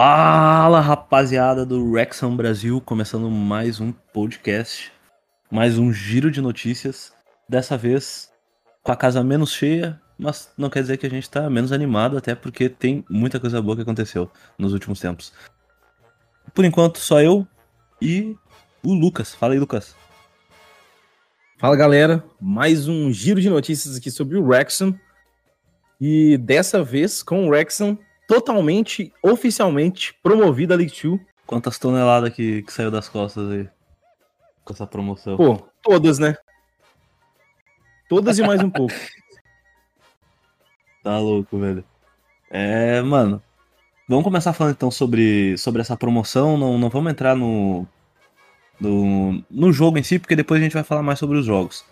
Fala rapaziada do Rexham Brasil, começando mais um podcast, mais um giro de notícias. Dessa vez com a casa menos cheia, mas não quer dizer que a gente tá menos animado, até porque tem muita coisa boa que aconteceu nos últimos tempos. Por enquanto, só eu e o Lucas. Fala aí, Lucas. Fala galera, mais um giro de notícias aqui sobre o Wrexham. E dessa vez com o Wrexham totalmente, oficialmente promovido a League 2. Quantas toneladas que, que saiu das costas aí com essa promoção? Pô, todas, né? Todas e mais um pouco. Tá louco, velho. É, mano. Vamos começar falando então sobre, sobre essa promoção. Não, não vamos entrar no, no, no jogo em si, porque depois a gente vai falar mais sobre os jogos.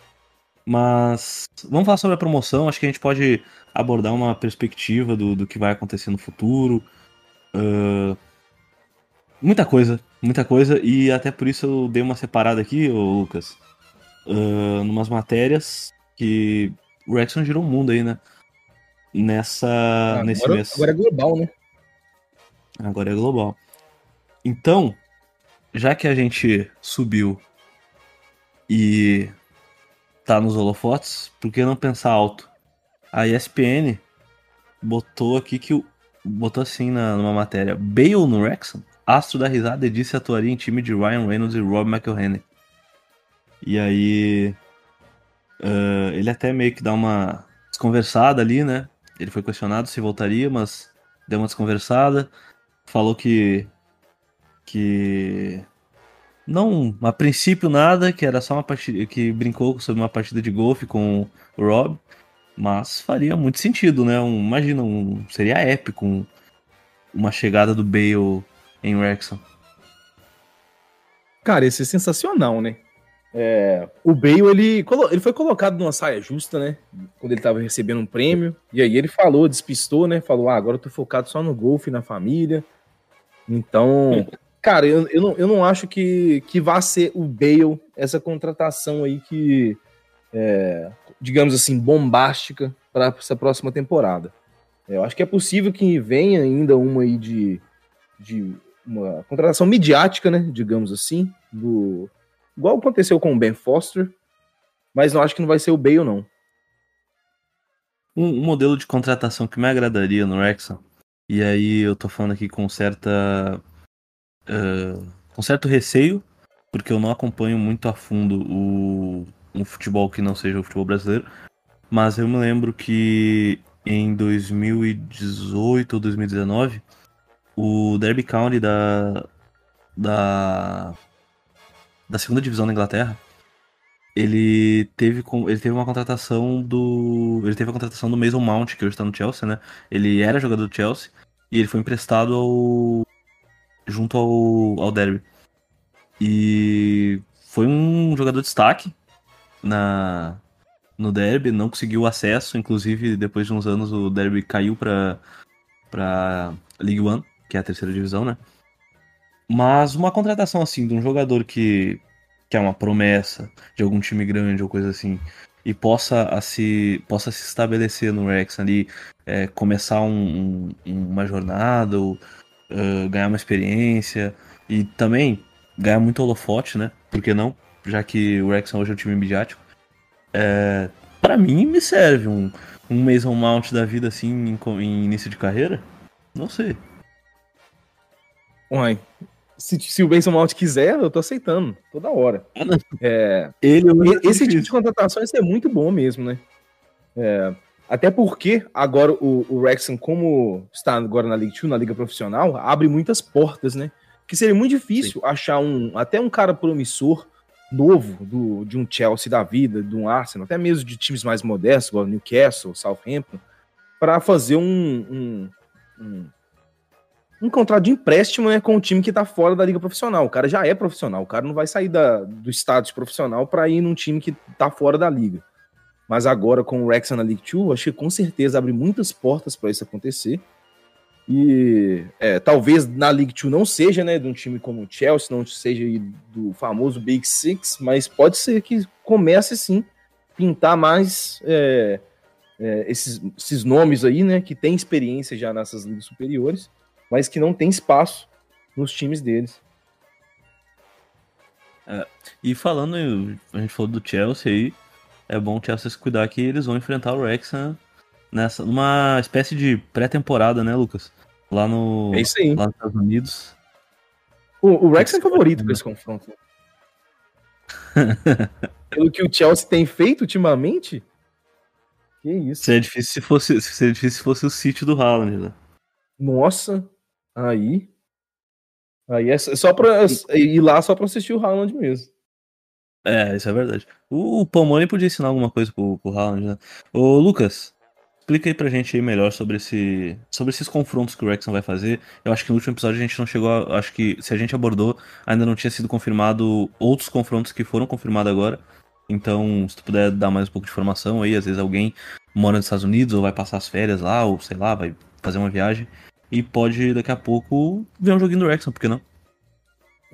Mas vamos falar sobre a promoção. Acho que a gente pode abordar uma perspectiva do, do que vai acontecer no futuro. Uh, muita coisa, muita coisa. E até por isso eu dei uma separada aqui, Lucas. Uh, numas matérias que o Rexon girou o mundo aí, né? Nessa, ah, nesse agora, mês. Agora é global, né? Agora é global. Então, já que a gente subiu e tá nos holofotes, por que não pensar alto? A ESPN botou aqui que o. Botou assim na, numa matéria. Bale no Wrexham? Astro da risada e disse atuaria em time de Ryan Reynolds e Rob McElhenney. E aí. Uh, ele até meio que dá uma desconversada ali, né? Ele foi questionado se voltaria, mas deu uma desconversada. Falou que. Que não, a princípio nada, que era só uma partida que brincou sobre uma partida de golfe com o Rob, mas faria muito sentido, né? Um, imagina, um, seria épico um, uma chegada do Bale em Wrexham. Cara, esse é sensacional, né? É, o Bale, ele, ele foi colocado numa saia justa, né? Quando ele tava recebendo um prêmio. E aí ele falou, despistou, né? Falou, ah, agora eu tô focado só no golfe, na família. Então, Cara, eu, eu, não, eu não acho que, que vá ser o Bale essa contratação aí que, é, digamos assim, bombástica para essa próxima temporada. Eu acho que é possível que venha ainda uma aí de, de uma contratação midiática, né? Digamos assim, do igual aconteceu com o Ben Foster, mas não acho que não vai ser o Bale não. Um, um modelo de contratação que me agradaria no Wrexham, e aí eu tô falando aqui com certa com certo receio, porque eu não acompanho muito a fundo o, um futebol que não seja o futebol brasileiro. Mas eu me lembro que em 2018 ou 2019, o Derby County da, da, da segunda divisão da Inglaterra, ele teve, ele teve uma contratação do. Ele teve a contratação do Mason Mount, que hoje está no Chelsea, né? Ele era jogador do Chelsea e ele foi emprestado ao, junto ao, ao Derby. E foi um jogador de destaque na, no Derby, não conseguiu acesso, inclusive depois de uns anos o Derby caiu para para League One, que é a terceira divisão, né? Mas uma contratação assim de um jogador que, que é uma promessa de algum time grande ou coisa assim e possa a se possa se estabelecer no Rex ali, é, começar um, um, uma jornada ou uh, ganhar uma experiência e também ganhar muito holofote, né? Por que não? Já que o Wrexham hoje é um time midiático. É, para mim, me serve um, um Mason Mount da vida assim em, em início de carreira. Não sei. Uai, se, se, o Mason Mount quiser, eu tô aceitando toda hora. Ah, é, Ele, esse tipo de contratações é muito bom mesmo, né? É, até porque agora o, o Wrexham, como está agora na Liga 2, na Liga Profissional, abre muitas portas, né? Que seria muito difícil Sim. achar um até um cara promissor novo do, de um Chelsea da vida, de um Arsenal, até mesmo de times mais modestos, igual Newcastle, Southampton, para fazer um, um, um, um, contrato de empréstimo né, com um time que está fora da liga profissional. O cara já é profissional, o cara não vai sair da, do status profissional para ir num time que está fora da liga. Mas agora com o Wrexham na League 2, acho que com certeza abre muitas portas para isso acontecer. E é, talvez na League 2 não seja, né, de um time como o Chelsea, não seja do famoso Big Six, mas pode ser que comece sim pintar mais é, é, esses, esses nomes aí, né, que tem experiência já nessas ligas superiores mas que não tem espaço nos times deles. É, e falando, a gente falou do Chelsea aí, é bom o Chelsea se cuidar que eles vão enfrentar o Wrexham nessa, numa espécie de pré-temporada, né, Lucas? Lá, no, é isso aí. lá nos Estados Unidos. O, o Rex é favorito para esse confronto. Pelo que o Chelsea tem feito ultimamente? Que isso. Seria difícil se fosse, seria difícil se fosse o sítio do Haaland, né? Nossa, aí. Aí é só pra ir lá só pra assistir o Haaland mesmo. É, isso é verdade. O, o Palmoni podia ensinar alguma coisa pro, pro Haaland, né? Ô, Lucas, explica aí pra gente aí melhor sobre, esse, sobre esses confrontos que o Wrexham vai fazer. Eu acho que no último episódio a gente não chegou a, Acho que se a gente abordou, ainda não tinha sido confirmado outros confrontos que foram confirmados agora. Então, se tu puder dar mais um pouco de informação aí, às vezes alguém mora nos Estados Unidos ou vai passar as férias lá, ou sei lá, vai fazer uma viagem e pode daqui a pouco ver um joguinho do Wrexham, por que não?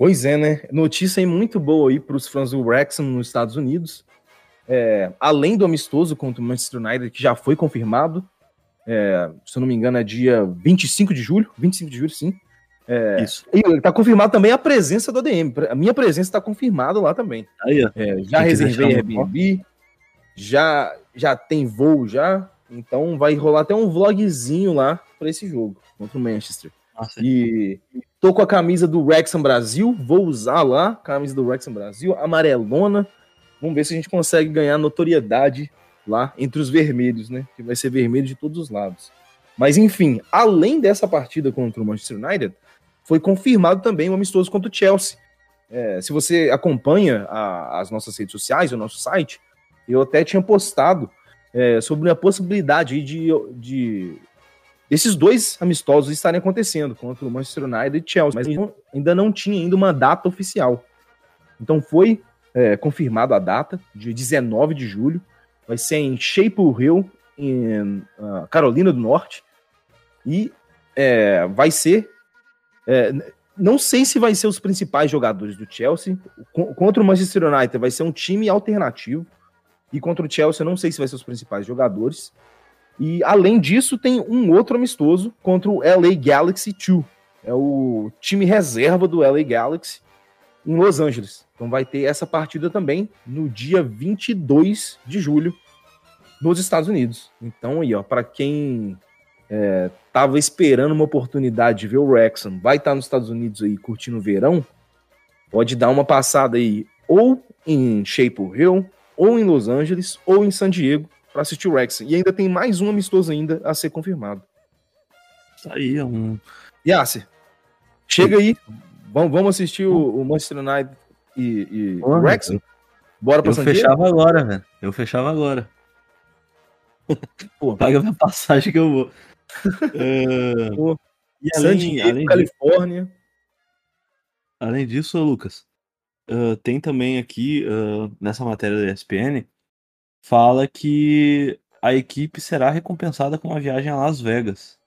Pois é, né? Notícia aí muito boa aí para os fãs do Wrexham nos Estados Unidos. É, além do amistoso contra o Manchester United, que já foi confirmado, é, se eu não me engano é dia 25 de julho, 25 de julho, sim. É, Isso. E está confirmado também a presença do ADM. A minha presença está confirmada lá também. Aí, é, já reservei Airbnb, já, já tem voo já, então vai rolar até um vlogzinho lá para esse jogo contra o Manchester. Nossa, e tô com a camisa do Wrexham Brasil, vou usar lá, camisa do Wrexham Brasil, amarelona. Vamos ver se a gente consegue ganhar notoriedade lá entre os vermelhos, né? Que vai ser vermelho de todos os lados. Mas enfim, além dessa partida contra o Manchester United, foi confirmado também o um amistoso contra o Chelsea. É, se você acompanha a, as nossas redes sociais, o nosso site, eu até tinha postado é, sobre a possibilidade de, de esses dois amistosos estarem acontecendo contra o Manchester United e Chelsea, mas ainda não tinha ainda uma data oficial. Então foi é, confirmada a data, de 19 de julho, vai ser em Chapel Hill, em uh, Carolina do Norte, e é, vai ser. É, não sei se vai ser os principais jogadores do Chelsea. Contra o Manchester United vai ser um time alternativo. E contra o Chelsea, não sei se vai ser os principais jogadores. E além disso, tem um outro amistoso contra o LA Galaxy 2. É o time reserva do LA Galaxy em Los Angeles. Então vai ter essa partida também no dia 22 de julho nos Estados Unidos. Então aí, ó, para quem é, tava esperando uma oportunidade de ver o Wrexham, vai estar tá nos Estados Unidos aí curtindo o verão, pode dar uma passada aí ou em Chapel Hill, ou em Los Angeles, ou em San Diego para assistir o Wrexham. E ainda tem mais um amistoso ainda a ser confirmado. Isso aí é um... Yasser, chega aí, vamos, vamos assistir o, o Manchester United e, e Porra, o Wrexham? Bora pra Eu fechava agora, velho. Eu fechava agora. Pô, paga minha passagem que eu vou. uh, Pô, e além, Diego, além Califórnia. Disso, além disso, Lucas, uh, tem também aqui uh, nessa matéria da ESPN fala que a equipe será recompensada com uma viagem a Las Vegas.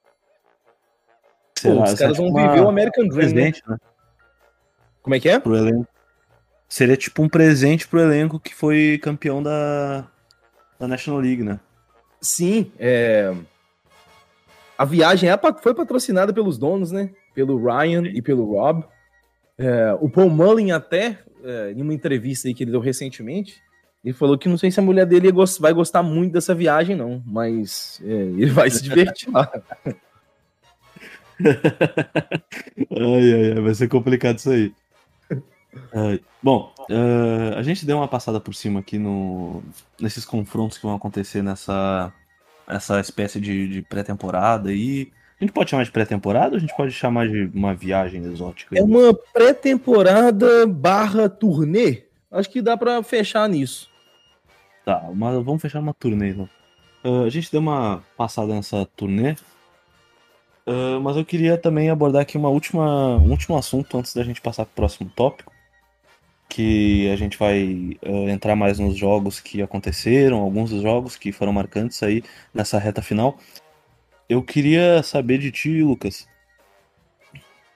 Será, Pô, os caras vão uma... viver o American Dream, né? presente, né? Como é que é? Pro elenco. Seria tipo um presente pro elenco que foi campeão da, da National League, né? Sim, é... a viagem é, foi patrocinada pelos donos, né? Pelo Ryan e pelo Rob. É, o Paul Mullin até, é, em uma entrevista que ele deu recentemente, ele falou que não sei se a mulher dele vai gostar muito dessa viagem, não, mas é, ele vai se divertir lá. ai, ai, ai, vai ser complicado isso aí. bom, uh, a gente deu uma passada por cima aqui no, nesses confrontos que vão acontecer nessa essa espécie de, de pré-temporada aí. A gente pode chamar de pré-temporada ou a gente pode chamar de uma viagem exótica? É uma pré-temporada barra turnê? Acho que dá para fechar nisso. Tá, mas vamos fechar uma turnê então. Uh, a gente deu uma passada nessa turnê. Uh, mas eu queria também abordar aqui uma última, um último assunto antes da gente passar para o próximo tópico. Que a gente vai uh, entrar mais nos jogos que aconteceram, alguns dos jogos que foram marcantes aí nessa reta final. Eu queria saber de ti, Lucas.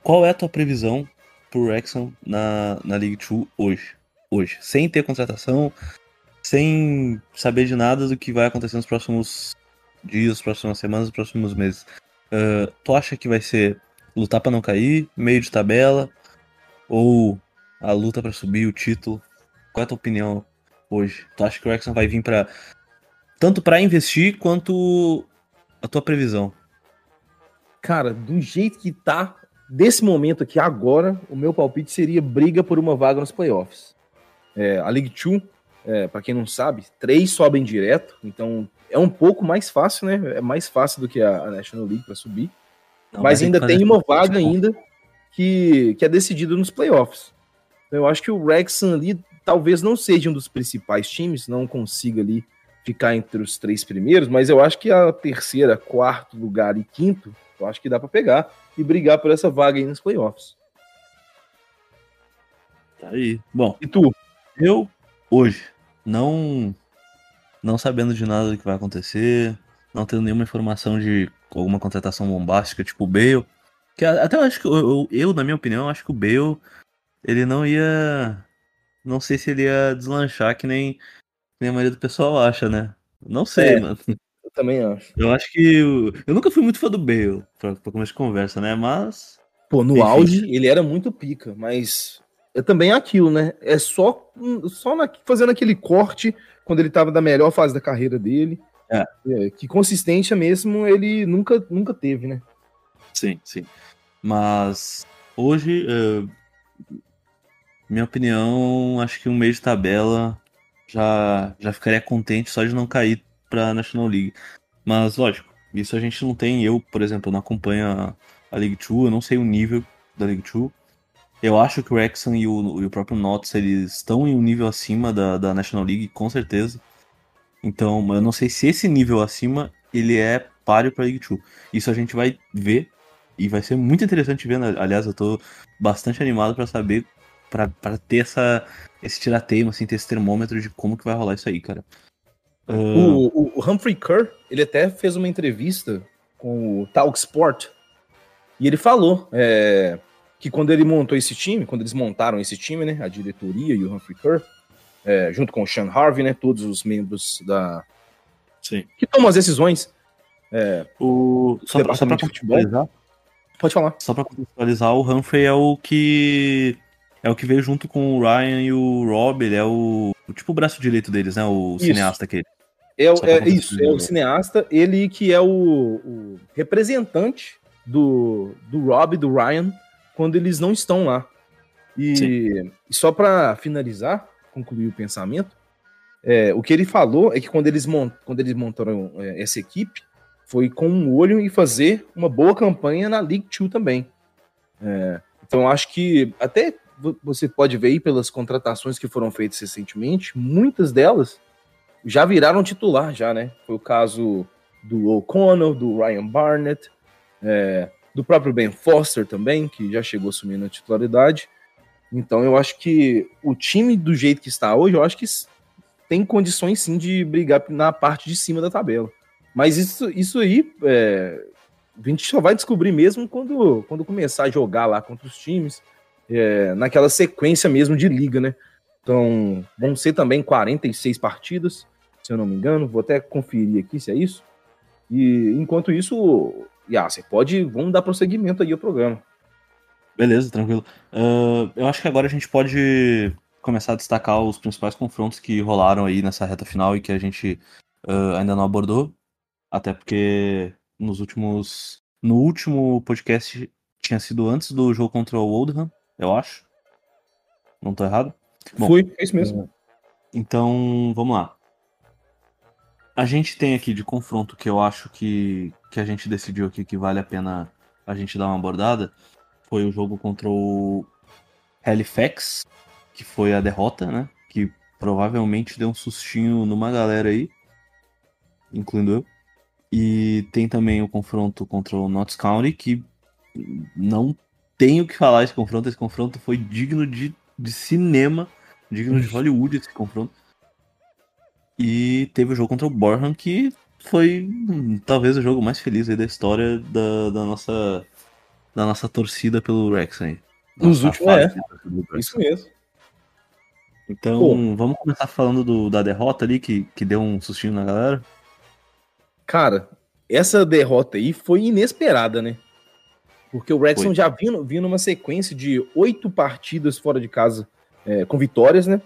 Qual é a tua previsão pro Wrexham na, na League 2 hoje? Hoje, sem ter contratação, sem saber de nada do que vai acontecer nos próximos dias, próximas semanas, próximos meses. Uh, tu acha que vai ser lutar para não cair, meio de tabela ou a luta para subir o título? Qual é a tua opinião hoje? Tu acha que o Wrexham vai vir para tanto para investir quanto a tua previsão? Cara, do jeito que tá, desse momento aqui agora, o meu palpite seria briga por uma vaga nos playoffs. É, a League Two, é, para quem não sabe, três sobem direto, então é um pouco mais fácil, né? É mais fácil do que a, a National League para subir. Não, mas ainda tem uma vaga ainda que, que é decidida nos playoffs. Eu acho que o Wrexham ali talvez não seja um dos principais times, não consiga ali ficar entre os três primeiros, mas eu acho que a terceira, quarto lugar e quinto, eu acho que dá para pegar e brigar por essa vaga aí nos playoffs. Tá aí. Bom, e tu? Eu, hoje, não não sabendo de nada do que vai acontecer, não tendo nenhuma informação de alguma contratação bombástica, tipo o Bale. Que até eu acho que eu, eu, na minha opinião, acho que o Bale ele não ia. Não sei se ele ia deslanchar que nem, que nem a maioria do pessoal acha, né? Não sei, é, mano. Eu também acho. Eu acho que. Eu, eu nunca fui muito fã do Bale, pra, pra começo de conversa, né? Mas. Pô, no Enfim. auge ele era muito pica, mas é também aquilo, né? É só, só na, fazendo aquele corte quando ele estava da melhor fase da carreira dele. É. É, que consistência mesmo ele nunca, nunca teve, né? Sim, sim. Mas hoje, uh, minha opinião, acho que um mês de tabela já, já ficaria contente só de não cair para National League. Mas, lógico, isso a gente não tem. Eu, por exemplo, não acompanho a League 2, eu não sei o nível da League 2. Eu acho que o Wrexham e o, e o próprio Notts eles estão em um nível acima da, da National League, com certeza. Então, eu não sei se esse nível acima ele é páreo para League 2. Isso a gente vai ver e vai ser muito interessante ver. Né? Aliás, eu tô bastante animado para saber, para ter essa, esse tirateio, assim, ter esse termômetro de como que vai rolar isso aí, cara. Uh... O, o, Humphrey Kerr, ele até fez uma entrevista com o Talk Sport e ele falou é, que quando ele montou esse time, quando eles montaram esse time, né, a diretoria e o Humphrey Kerr, é, junto com o Sean Harvey, né, todos os membros da Sim. que tomam as decisões. É, o só para contextualizar, pode falar. Só para contextualizar, o Humphrey é o que é o que veio junto com o Ryan e o Rob, ele é o, o tipo o braço direito deles, né, o isso. cineasta aquele. É, é isso, é o cineasta, ele que é o, o representante do, do Rob e do Ryan quando eles não estão lá. E, e só para finalizar, concluir o pensamento, é, o que ele falou é que quando eles, mont, quando eles montaram é, essa equipe, foi com um olho em fazer uma boa campanha na League 2 também. É, então acho que até você pode ver aí pelas contratações que foram feitas recentemente, muitas delas já viraram titular já, né? Foi o caso do O'Connell, do Ryan Barnett, é, do próprio Ben Foster também, que já chegou assumindo a titularidade. Então eu acho que o time do jeito que está hoje, eu acho que tem condições sim de brigar na parte de cima da tabela. Mas isso, isso aí é, a gente só vai descobrir mesmo quando, quando começar a jogar lá contra os times, é, naquela sequência mesmo de liga, né? Então vão ser também 46 partidas, se eu não me engano. Vou até conferir aqui se é isso. E enquanto isso, ah, você pode. Vamos dar prosseguimento aí ao programa. Beleza, tranquilo. Uh, eu acho que agora a gente pode começar a destacar os principais confrontos que rolaram aí nessa reta final e que a gente uh, ainda não abordou. Até porque nos últimos. No último podcast tinha sido antes do jogo contra o Oldham, eu acho. Não tô errado? Bom, Fui, é isso mesmo. Então, vamos lá. A gente tem aqui de confronto que eu acho que, que a gente decidiu aqui que vale a pena a gente dar uma abordada foi o jogo contra o Halifax, que foi a derrota, né? Que provavelmente deu um sustinho numa galera aí, incluindo eu. E tem também o confronto contra o Notts County, que não tenho que falar esse confronto. Esse confronto foi digno de, de cinema, digno de Hollywood esse confronto. E teve o jogo contra o Borham, que foi hum, talvez o jogo mais feliz da história da, da nossa da nossa torcida pelo Rex aí. Nos últimos, é. Isso mesmo. Então, Pô. vamos começar falando do, da derrota ali, que, que deu um sustinho na galera? Cara, essa derrota aí foi inesperada, né? Porque o Wrexham já vinha, vinha numa sequência de oito partidas fora de casa é, com vitórias, né?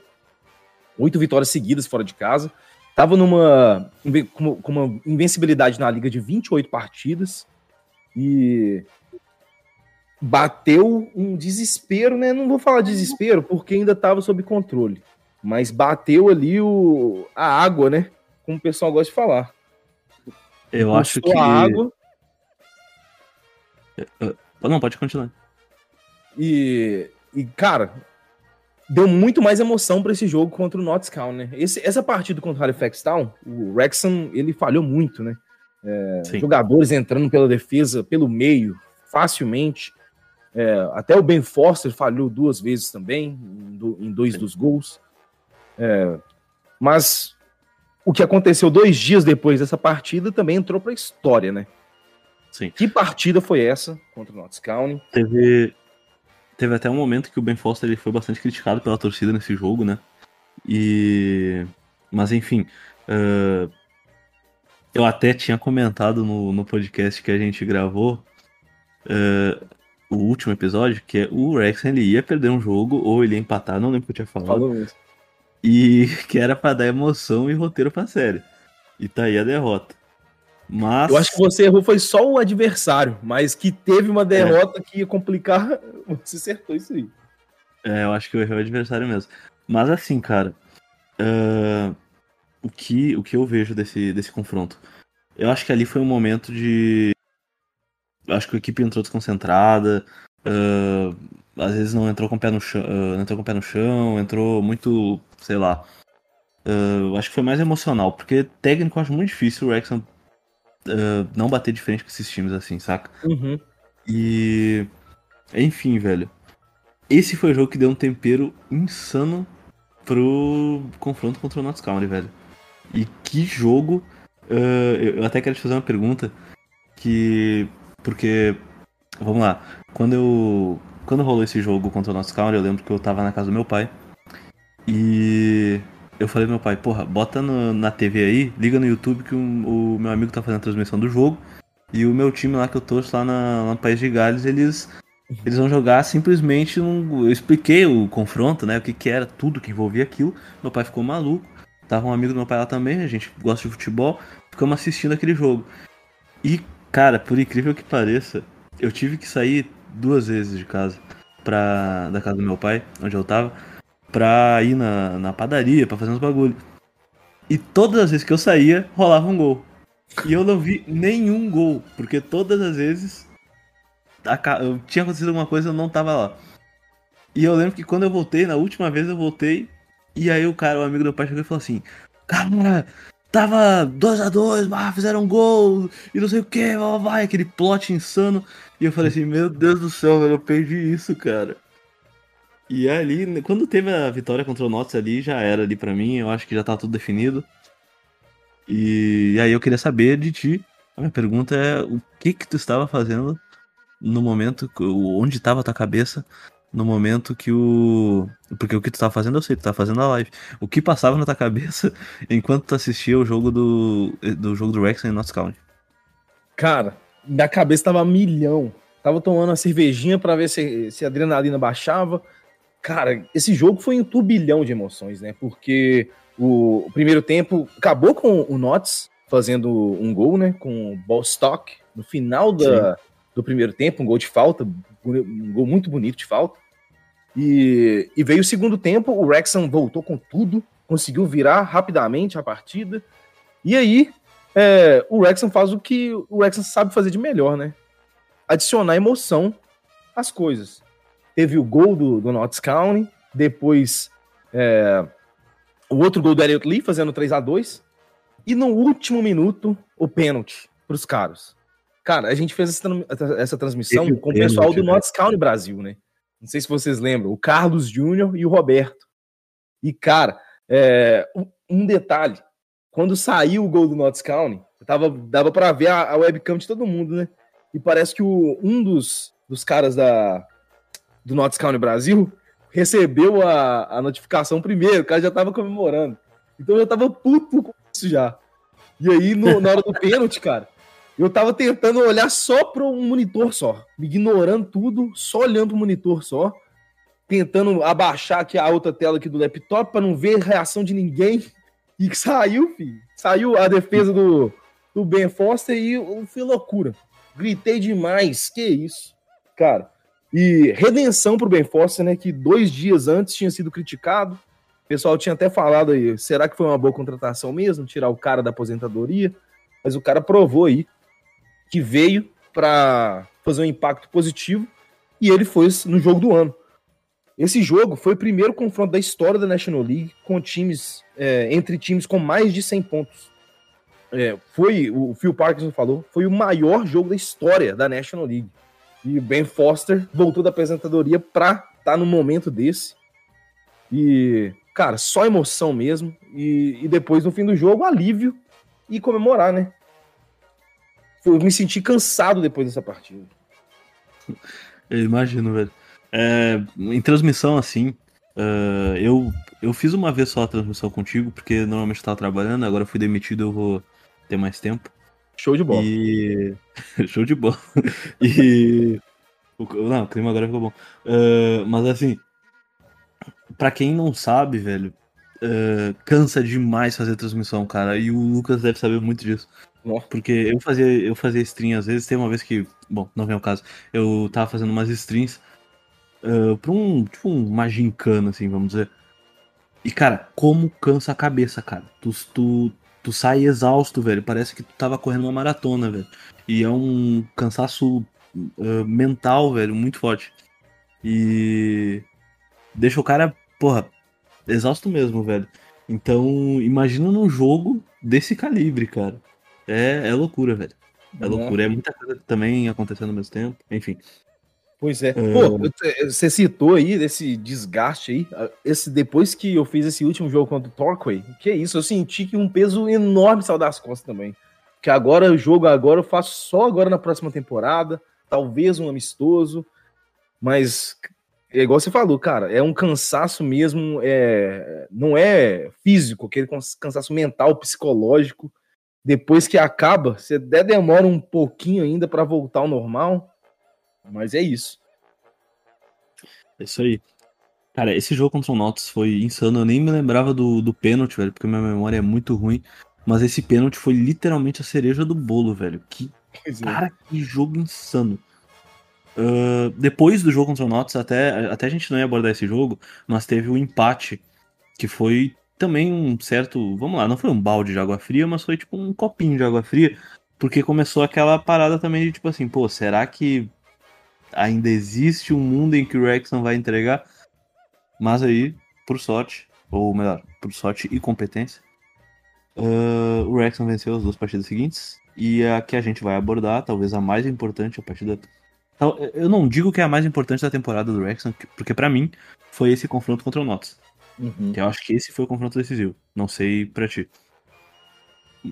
Oito vitórias seguidas fora de casa. Tava numa com uma invencibilidade na liga de 28 partidas e bateu um desespero, né? Não vou falar desespero porque ainda estava sob controle, mas bateu ali o, a água, né? Como o pessoal gosta de falar. Eu acho que a água. Não, pode continuar. E, e cara, deu muito mais emoção para esse jogo contra o Notts County, né? Esse, essa partida contra o Halifax Town, o Wrexham, ele falhou muito, né? É, jogadores entrando pela defesa, pelo meio, facilmente. É, até o Ben Foster falhou duas vezes também, em, dois Sim. dos gols. É, mas o que aconteceu dois dias depois dessa partida também entrou para a história, né? Sim. Que partida foi essa contra o Notts County? Teve, teve até um momento que o Ben Foster ele foi bastante criticado pela torcida nesse jogo, né? E. Mas enfim. Uh... Eu até tinha comentado no, no podcast que a gente gravou uh... o último episódio, que é o Rex ele ia perder um jogo ou ele ia empatar, não lembro o que eu tinha falado. Falou mesmo. E que era para dar emoção e roteiro pra série. E tá aí a derrota. Mas... Eu acho que você errou foi só o adversário, mas que teve uma derrota é. que ia complicar, você acertou isso aí. É, eu acho que eu errei o adversário mesmo. Mas assim, cara, uh, o, que, o que eu vejo desse, desse confronto? Eu acho que ali foi um momento de. Eu acho que a equipe entrou desconcentrada, uh, às vezes não entrou com o pé no chão, uh, entrou com o pé no chão, entrou muito, sei lá. Uh, acho que foi mais emocional, porque técnico eu acho muito difícil o Wrexham uh, não bater de frente com esses times assim, saca? Uhum. E. Enfim, velho. Esse foi o jogo que deu um tempero insano pro confronto contra o Notts County, velho. E que jogo. Uh, eu até quero te fazer uma pergunta. Que. Porque. Vamos lá. Quando eu. Quando rolou esse jogo contra o Notts County, eu lembro que eu tava na casa do meu pai. E eu falei pro meu pai, porra, bota no, na TV aí, liga no YouTube que o, o, meu amigo tá fazendo a transmissão do jogo. E o meu time lá que eu torço lá, na, no País de Gales, eles, eles vão jogar simplesmente. Eu expliquei o confronto, né? O que, que era, tudo que envolvia aquilo. Meu pai ficou maluco. Tava um amigo do meu pai lá também, a gente gosta de futebol. Ficamos assistindo aquele jogo. E, cara, por incrível que pareça, eu tive que sair duas vezes de casa. Pra, da casa do meu pai, onde eu tava pra ir na, na padaria, pra fazer uns bagulho. E todas as vezes que eu saía, rolava um gol. E eu não vi nenhum gol, porque todas as vezes tinha acontecido alguma coisa eu não tava lá. E eu lembro que quando eu voltei, na última vez eu voltei, e aí o cara, o amigo do pai chegou e falou assim: Cara, tava 2x2, ah, fizeram um gol, e não sei o que, vai, aquele plot insano. E eu falei assim: Meu Deus do céu, velho, eu perdi isso, cara. E ali, quando teve a vitória contra o Notts ali, já era ali para mim, eu acho que já tá tudo definido. E, e aí eu queria saber de ti, a minha pergunta é, o que que tu estava fazendo no momento, onde estava a tua cabeça no momento que o... Porque o que tu tava fazendo eu sei, tu tava fazendo a live. O que passava na tua cabeça enquanto tu assistia o jogo do, do jogo do Rex em Notts County? Cara, minha cabeça tava milhão. Tava tomando uma cervejinha para ver se, se a adrenalina baixava Cara, esse jogo foi um turbilhão de emoções, né? Porque o, primeiro tempo acabou com o Notts fazendo um gol, né? Com o Bostock no final da, do primeiro tempo, um gol de falta, um gol muito bonito de falta. E, e veio o segundo tempo, o Wrexham voltou com tudo, conseguiu virar rapidamente a partida. E aí, é, o Wrexham faz o que o Wrexham sabe fazer de melhor, né? Adicionar emoção às coisas teve o gol do, do Notts County, depois é, o outro gol do Elliot Lee fazendo 3 a 2 e no último minuto o pênalti para os caras. Cara, a gente fez essa, essa transmissão com o pessoal do Notts County Brasil, né? Não sei se vocês lembram, o Carlos Júnior e o Roberto. E, cara, é, um detalhe: quando saiu o gol do Notts County, tava, dava para ver a, a, webcam de todo mundo, né? E parece que o, um dos, dos caras da, do Notts County Brasil recebeu a, a notificação primeiro, o cara já tava comemorando. Então eu tava puto com isso já. E aí, no, na hora do pênalti, cara, Eu tava tentando olhar só para um monitor só, ignorando tudo, só olhando pro monitor só, tentando abaixar aqui a outra tela aqui do laptop para não ver reação de ninguém. E saiu, filho. Saiu a defesa do, do Ben Foster e foi loucura. Gritei demais. Que isso, cara. E redenção pro Ben Foster, né? Que dois dias antes tinha sido criticado. O pessoal tinha até falado aí, será que foi uma boa contratação mesmo? Tirar o cara da aposentadoria. Mas o cara provou aí que veio para fazer um impacto positivo e ele foi no jogo do ano. Esse jogo foi o primeiro confronto da história da National League com times é, entre times com mais de 100 pontos. É, foi o Phil Parkinson falou, foi o maior jogo da história da National League. E o Ben Foster voltou da apresentadoria para estar tá no momento desse. E, cara, só emoção mesmo. E, e depois, no fim do jogo, alívio e comemorar, né? eu me senti cansado depois dessa partida. Eu imagino, velho. É, em transmissão, assim, uh, eu, eu fiz uma vez só a transmissão contigo, porque normalmente eu tava trabalhando, agora eu fui demitido, eu vou ter mais tempo. Show de bola. E. Show de bola. e. Não, o clima agora ficou bom. Uh, mas assim, pra quem não sabe, velho, uh, cansa demais fazer transmissão, cara. E o Lucas deve saber muito disso. Porque eu fazia, eu fazia stream às vezes, tem uma vez que, bom, não vem ao caso, eu tava fazendo umas streams uh, pra um, tipo, uma gincana, assim, vamos dizer. E, cara, como cansa a cabeça, cara. Tu, tu, tu sai exausto, velho. Parece que tu tava correndo uma maratona, velho. E é um cansaço uh, mental, velho, muito forte. E deixa o cara, porra, exausto mesmo, velho. Então, imagina num jogo desse calibre, cara. É, é loucura, velho. É loucura. É muita coisa também acontecendo ao mesmo tempo. Enfim. Pois é. é. Pô, você citou aí desse desgaste aí. Esse, depois que eu fiz esse último jogo contra o Torquay, que é isso, eu senti que um peso enorme saiu das costas também. Que agora o jogo agora eu faço só agora na próxima temporada, talvez um amistoso, mas é igual você falou, cara, é um cansaço mesmo, é, não é físico, aquele cansaço mental, psicológico depois que acaba, você até demora um pouquinho ainda para voltar ao normal, mas é isso. É isso aí. Cara, esse jogo contra o Nautilus foi insano. Eu nem me lembrava do, do pênalti, velho, porque minha memória é muito ruim. Mas esse pênalti foi literalmente a cereja do bolo, velho. Que, é. cara, que jogo insano. Uh, depois do jogo contra o Nautilus, até, até a gente não ia abordar esse jogo, mas teve o um empate, que foi também um certo. Vamos lá, não foi um balde de água fria, mas foi tipo um copinho de água fria. Porque começou aquela parada também de tipo assim, pô, será que ainda existe um mundo em que o Wrexham vai entregar? Mas aí, por sorte, ou melhor, por sorte e competência, uh, o Wrexham venceu as duas partidas seguintes. E a que a gente vai abordar, talvez a mais importante, a partida. Eu não digo que é a mais importante da temporada do Wrexham, porque para mim foi esse confronto contra o Notts. Uhum. Eu acho que esse foi o confronto decisivo. Não sei pra ti.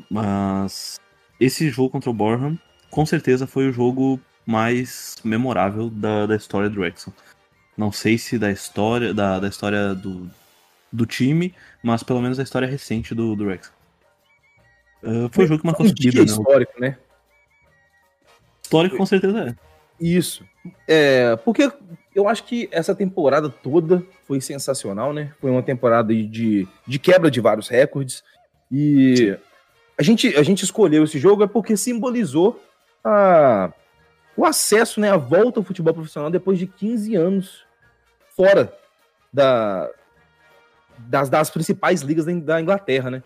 Mas esse jogo contra o Borham, com certeza foi o jogo mais memorável da, da história do Wrexham. Não sei se da história da, da história do, do time, mas pelo menos da história recente do, do Wrexham. Uh, foi o jogo que marcou um dia né? histórico, né? Histórico com certeza é. Isso. É, porque eu acho que essa temporada toda foi sensacional, né? Foi uma temporada de, de quebra de vários recordes. E a gente, a gente escolheu esse jogo é porque simbolizou a, o acesso, né, a volta ao futebol profissional depois de 15 anos fora da, das, das principais ligas da Inglaterra, né?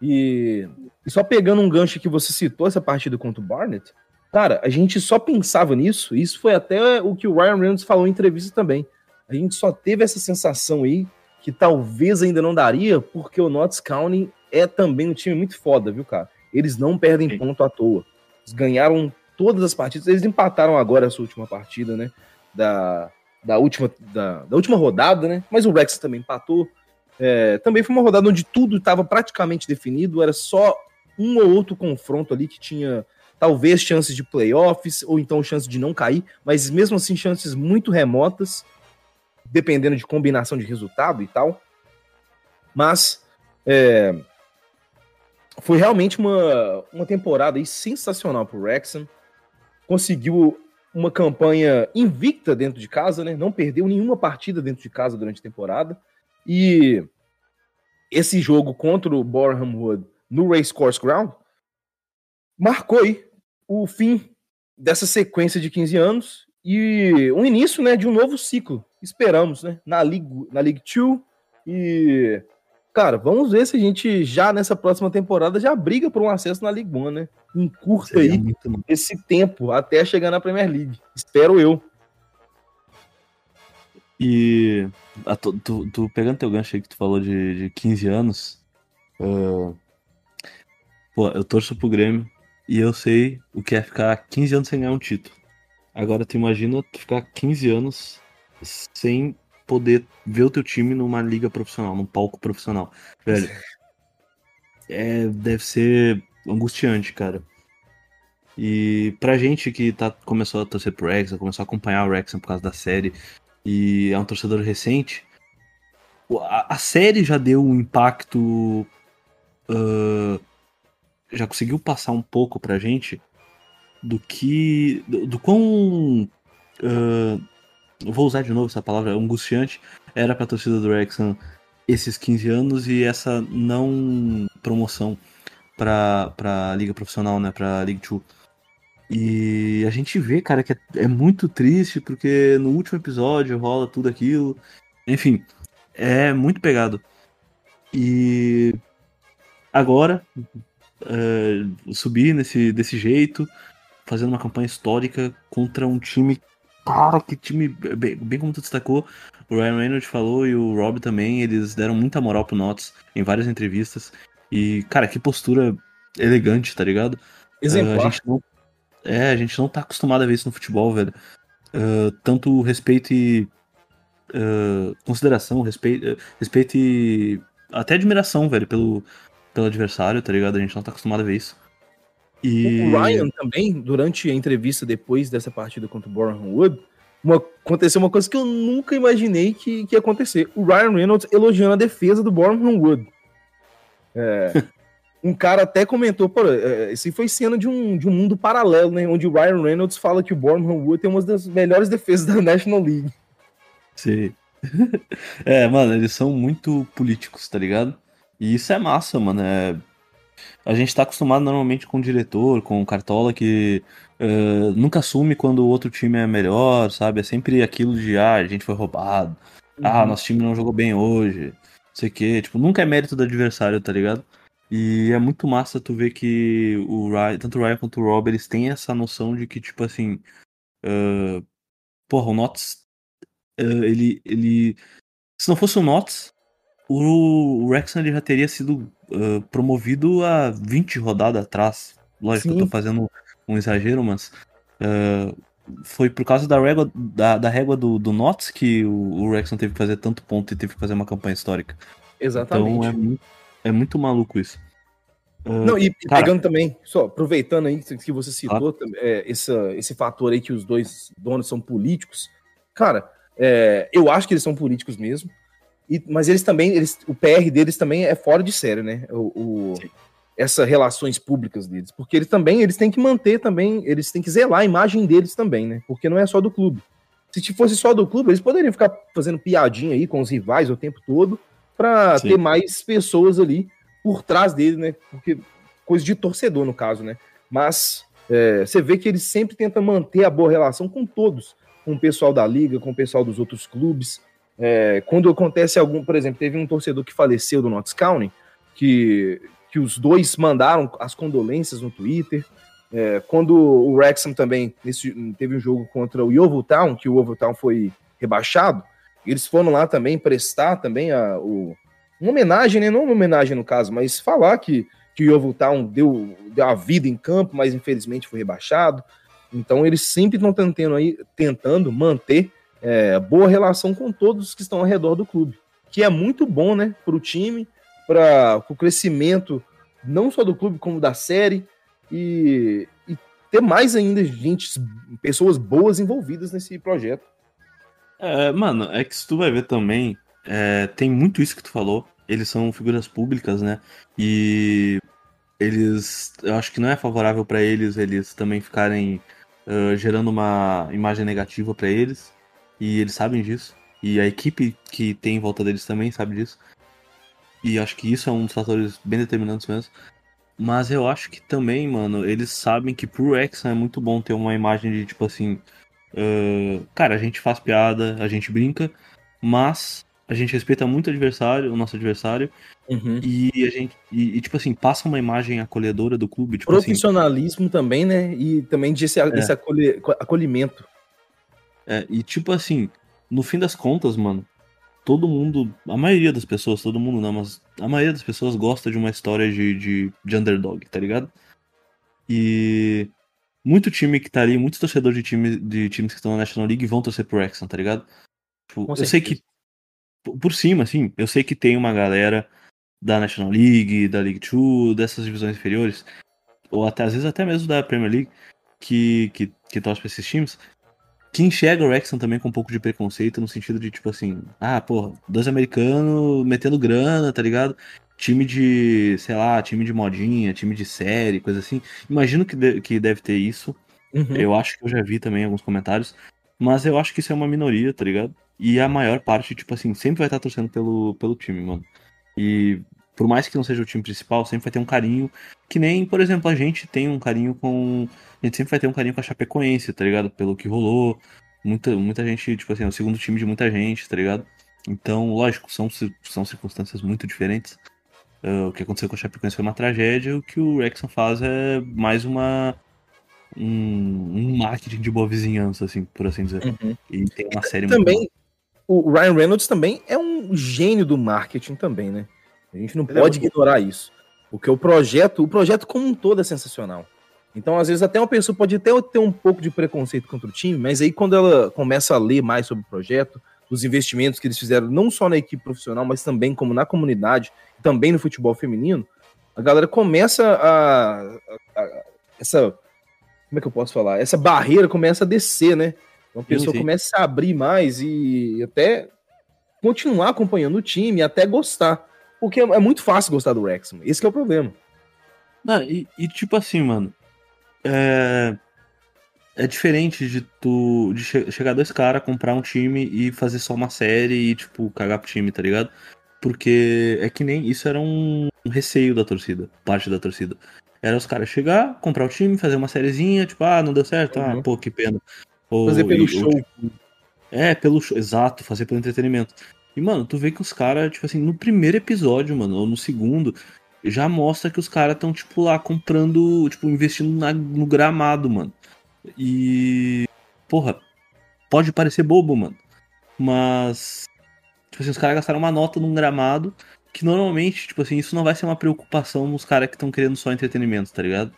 E, e só pegando um gancho que você citou, essa partida contra o Barnett, Cara, a gente só pensava nisso, isso foi até o que o Ryan Reynolds falou em entrevista também. A gente só teve essa sensação aí que talvez ainda não daria, porque o Notts County é também um time muito foda, viu, cara? Eles não perdem ponto à toa. Eles ganharam todas as partidas, eles empataram agora essa última partida, né? Da, da, última, da, da última rodada, né? Mas o Rex também empatou. É, também foi uma rodada onde tudo estava praticamente definido, era só um ou outro confronto ali que tinha talvez chances de playoffs, ou então chances de não cair, mas mesmo assim chances muito remotas, dependendo de combinação de resultado e tal. Mas é, foi realmente uma, uma temporada sensacional pro Wrexham. Conseguiu uma campanha invicta dentro de casa, né? Não perdeu nenhuma partida dentro de casa durante a temporada. E esse jogo contra o Boreham Wood no Racecourse Ground marcou aí o fim dessa sequência de 15 anos e o início, né, de um novo ciclo. Esperamos, né, na League, na League 2 e cara, vamos ver se a gente já nessa próxima temporada já briga por um acesso na League One, né? Encurta aí esse tempo até chegar na Premier League. Espero eu. E a, tu, tu, tu, pegando teu gancho aí que tu falou de, de 15 anos, uh, pô, eu torço pro Grêmio e eu sei o que é ficar 15 anos sem ganhar um título. Agora tu imagina tu ficar 15 anos sem poder ver o teu time numa liga profissional, num palco profissional. Velho, é, deve ser angustiante, cara. E pra gente que tá, começou a torcer pro Wrexham, começou a acompanhar o Wrexham por causa da série, e é um torcedor recente, a, a série já deu um impacto. Uh, já conseguiu passar um pouco pra gente do que. do, do quão. Uh, vou usar de novo essa palavra, angustiante, era pra torcida do Wrexham esses 15 anos e essa não promoção pra, pra Liga Profissional, né? Pra League 2. E a gente vê, cara, que é, é, muito triste porque no último episódio rola tudo aquilo. Enfim, é muito pegado. E agora, é, subir nesse, desse jeito, fazendo uma campanha histórica contra um time. Cara, que time. Bem, bem como tu destacou, o Ryan Reynolds falou e o Rob também, eles deram muita moral pro Notts em várias entrevistas. E, cara, que postura elegante, tá ligado? Exemplar. Uh, a gente não, é, a gente não tá acostumado a ver isso no futebol, velho. Uh, tanto respeito e uh, consideração, respeito, respeito e até admiração, velho, pelo, pelo adversário, tá ligado? A gente não tá acostumado a ver isso. E... O Ryan também, durante a entrevista depois dessa partida contra o Boreham Wood, uma, aconteceu uma coisa que eu nunca imaginei que, que ia acontecer. O Ryan Reynolds elogiando a defesa do Boreham Wood. É, um cara até comentou, pô, esse é, foi cena de um, de um mundo paralelo, né? Onde o Ryan Reynolds fala que o Boreham Wood tem uma das melhores defesas da National League. Sim. é, mano, eles são muito políticos, tá ligado? E isso é massa, mano. É... A gente tá acostumado normalmente com o diretor, com o Cartola, que uh, nunca assume quando o outro time é melhor, sabe? É sempre aquilo de, ah, a gente foi roubado. Ah, uhum. Ah, nosso time não jogou bem hoje. Não sei o quê. Tipo, nunca é mérito do adversário, tá ligado? E é muito massa tu ver que o Ryan, tanto o Ryan quanto o Rob, eles têm essa noção de que, tipo assim. Uh, porra, o Notts. Uh, ele, ele. Se não fosse o Notts, o, Wrexham já teria sido uh, promovido há 20 rodadas atrás. Lógico Sim. que eu tô fazendo um exagero, mas uh, foi por causa da régua, da, da régua do, do Notts que o, o Wrexham teve que fazer tanto ponto e teve que fazer uma campanha histórica. Exatamente. Então é muito, é muito maluco isso. Uh, Não, e cara, pegando também, só aproveitando aí que você citou ah. é, esse, esse fator aí que os dois donos são políticos, cara, é, eu acho que eles são políticos mesmo. E, mas eles também, eles, o PR deles também é fora de série, né? O, o essas relações públicas deles, porque eles também eles têm que manter também, eles têm que zelar a imagem deles também, né? Porque não é só do clube. Se fosse só do clube, eles poderiam ficar fazendo piadinha aí com os rivais o tempo todo para ter mais pessoas ali por trás dele, né? Porque coisa de torcedor no caso, né? Mas é, você vê que eles sempre tentam manter a boa relação com todos, com o pessoal da liga, com o pessoal dos outros clubes. É, quando acontece algum, por exemplo, teve um torcedor que faleceu do Notts County, que, que os dois mandaram as condolências no Twitter. É, quando o Wrexham também nesse, teve um jogo contra o Yeovil Town, que o Yeovil Town foi rebaixado, eles foram lá também prestar também a, o, uma homenagem, né? Não uma homenagem no caso, mas falar que, que o Yeovil Town deu, deu a vida em campo, mas infelizmente foi rebaixado. Então eles sempre estão tentando, aí, tentando manter é, boa relação com todos que estão ao redor do clube, que é muito bom, né, para o time, para o crescimento não só do clube como da série e, e, ter mais ainda gente, pessoas boas envolvidas nesse projeto. É, mano, é que se tu vai ver também, é, tem muito isso que tu falou. Eles são figuras públicas, né? E eles. Eu acho que não é favorável para eles eles também ficarem uh, gerando uma imagem negativa para eles. E eles sabem disso. E a equipe que tem em volta deles também sabe disso. E acho que isso é um dos fatores bem determinantes mesmo. Mas eu acho que também, mano, eles sabem que pro Exxon é muito bom ter uma imagem de tipo assim. Uh, cara, a gente faz piada, a gente brinca, mas a gente respeita muito o adversário, o nosso adversário, uhum. e a gente, e, e, tipo assim, passa uma imagem acolhedora do clube. Tipo assim. Profissionalismo assim, também, né? E também desse, é. desse acolhe, acolhimento. É, e tipo assim, no fim das contas, mano, todo mundo, a maioria das pessoas, todo mundo não, mas a maioria das pessoas gosta de uma história de, de, de underdog, tá ligado? E muito time que tá ali, muitos torcedores de, time, de times que estão na National League vão torcer pro Wrexham, tá ligado? Tipo, eu sei que por cima, assim, eu sei que tem uma galera da National League, da League Two, dessas divisões inferiores, ou até às vezes até mesmo da Premier League, que, que, que torce pra esses times, que enxerga o Wrexham também com um pouco de preconceito, no sentido de, tipo assim, ah, porra, dois americanos metendo grana, tá ligado? Time de, sei lá, time de modinha, time de série, coisa assim. Imagino que, de, que deve ter isso. Uhum. Eu acho que eu já vi também alguns comentários. Mas eu acho que isso é uma minoria, tá ligado? E a maior parte, tipo assim, sempre vai estar torcendo pelo, pelo time, mano. E por mais que não seja o time principal, sempre vai ter um carinho. Que nem, por exemplo, a gente tem um carinho com. A gente sempre vai ter um carinho com a Chapecoense, tá ligado? Pelo que rolou. Muita, muita gente, tipo assim, é o segundo time de muita gente, tá ligado? Então, lógico, são, são circunstâncias muito diferentes. Uh, o que aconteceu com a Chapecoense foi uma tragédia, o que o Rexon faz é mais uma um, um marketing de boa vizinhança, assim, por assim dizer. Uhum. E tem uma série também, muito o Ryan Reynolds também é um gênio do marketing também, né? A gente não Ele é pode é ignorar isso. Porque o projeto, o projeto como um todo é sensacional. Então, às vezes, até uma pessoa pode até ter um pouco de preconceito contra o time, mas aí quando ela começa a ler mais sobre o projeto, os investimentos que eles fizeram, não só na equipe profissional, mas também como na comunidade, também no futebol feminino, a galera começa a, a, a essa como é que eu posso falar? Essa barreira começa a descer, né? Uma pessoa sim, sim. começa a abrir mais e até continuar acompanhando o time, até gostar. Porque é muito fácil gostar do Wrexham. Esse é o problema. Não, e, e, tipo assim, mano. É, é diferente de tu de che chegar dois caras, comprar um time e fazer só uma série e, tipo, cagar pro time, tá ligado? Porque é que nem. Isso era um, receio da torcida, parte da torcida. Era os caras chegar, comprar o time, fazer uma sériezinha, tipo, ah, não deu certo, ah, uhum. ah, pô, que pena. Ou, fazer pelo show. Ou, tipo, é, pelo show, exato, fazer pelo entretenimento. E, mano, tu vê que os caras, tipo assim, no primeiro episódio, mano, ou no segundo, já mostra que os caras estão, tipo, lá comprando, tipo, investindo na, no gramado, mano. E. Porra, pode parecer bobo, mano. Mas. Tipo assim, os caras gastaram uma nota num gramado que normalmente, tipo assim, isso não vai ser uma preocupação nos caras que estão querendo só entretenimento, tá ligado?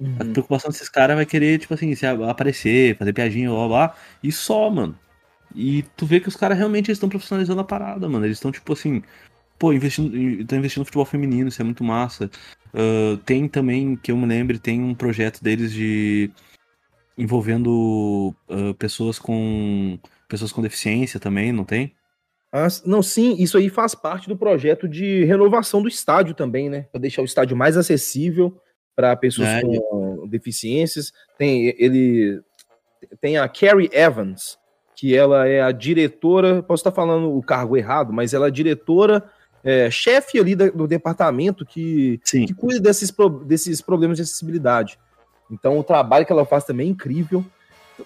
Uhum. A preocupação desses caras vai querer, tipo assim, se aparecer, fazer piadinha, blá, blá, blá e só, mano. E tu vê que os caras realmente estão profissionalizando a parada, mano. Eles estão, tipo assim, pô, investindo, estão investindo no futebol feminino, isso é muito massa. Uh, tem também, que eu me lembre, tem um projeto deles de envolvendo uh, pessoas com pessoas com deficiência também, não tem? Ah, não, sim, isso aí faz parte do projeto de renovação do estádio também, né? Para deixar o estádio mais acessível para pessoas é, com deficiências. Tem ele tem a Carrie Evans, que ela é a diretora, posso estar falando o cargo errado, mas ela é a diretora, é, chefe ali do departamento que, que cuida desses, desses problemas de acessibilidade. Então o trabalho que ela faz também é incrível.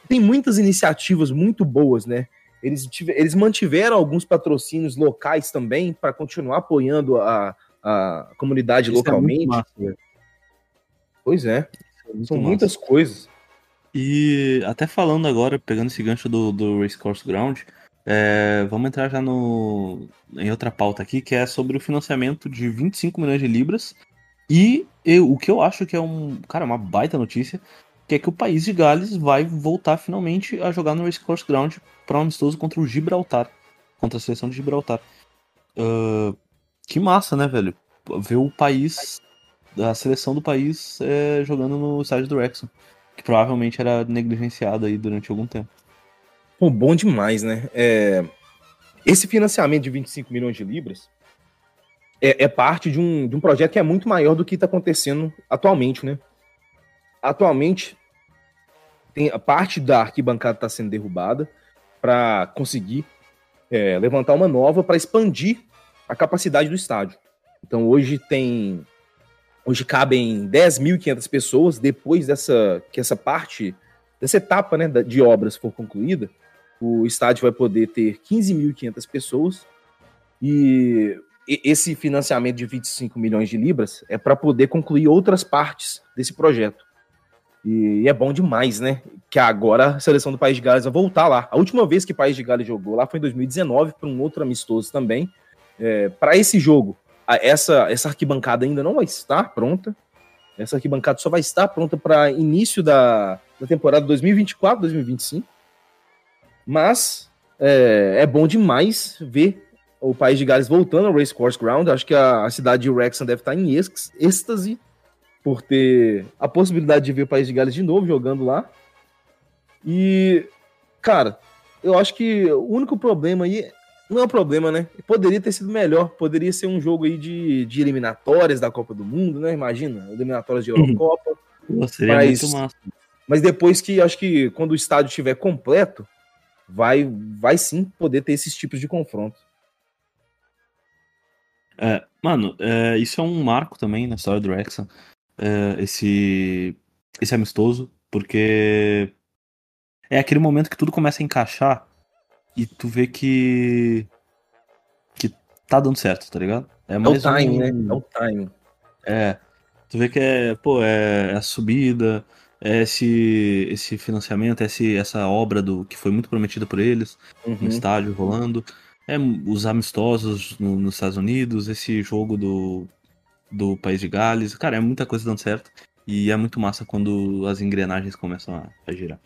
Tem muitas iniciativas muito boas, né? Eles, eles mantiveram alguns patrocínios locais também para continuar apoiando a, a comunidade Isso é localmente. É pois é, é são massa. muitas coisas. E até falando agora, pegando esse gancho do, do Race Course Ground, é, vamos entrar já no, em outra pauta aqui, que é sobre o financiamento de 25 milhões de libras. E eu, o que eu acho que é um, cara, uma baita notícia, que é que o país de Gales vai voltar finalmente a jogar no Race Course Ground para um amistoso contra o Gibraltar, contra a seleção de Gibraltar. Uh, que massa, né, velho? Ver o país, a seleção do país é, jogando no estádio do Wrexham, que provavelmente era negligenciado aí durante algum tempo. Pô, bom demais, né? É... Esse financiamento de 25 milhões de libras, é, é, parte de um, de um projeto que é muito maior do que está acontecendo atualmente, né? Atualmente, tem a parte da arquibancada está sendo derrubada para conseguir é, levantar uma nova para expandir a capacidade do estádio. Então hoje tem hoje cabem 10.500 pessoas depois dessa que essa parte dessa etapa, né, de obras for concluída, o estádio vai poder ter 15.500 pessoas e esse financiamento de 25 milhões de libras é para poder concluir outras partes desse projeto. E é bom demais, né? Que agora a seleção do País de Gales vai voltar lá. A última vez que o País de Gales jogou lá foi em 2019, para um outro amistoso também. É, para esse jogo, essa, essa arquibancada ainda não vai estar pronta. Essa arquibancada só vai estar pronta para início da, da temporada 2024-2025. Mas é, é, bom demais ver o País de Gales voltando ao Racecourse Ground. Acho que a, a cidade de Wrexham deve estar em êxtase por ter a possibilidade de ver o País de Gales de novo jogando lá. E, cara, eu acho que o único problema aí não é um problema, né? Poderia ter sido melhor, poderia ser um jogo aí de, de eliminatórias da Copa do Mundo, né? Imagina, eliminatórias de Eurocopa. Seria mas, muito massa. Mas depois que, acho que quando o estádio estiver completo, vai, vai sim poder ter esses tipos de confronto. É, mano, é, isso é um marco também na história do Wrexham uh, esse, esse amistoso, porque é aquele momento que tudo começa a encaixar e tu vê que que tá dando certo, tá ligado? É, mais é o time, um... né? É o time. É. Tu vê que é, pô, é, é a subida, é esse, esse financiamento, esse, essa obra do que foi muito prometida por eles, uhum. no estádio rolando, é os amistosos no, nos Estados Unidos, esse jogo do, do País de Gales. Cara, é muita coisa dando certo. E é muito massa quando as engrenagens começam a, a girar.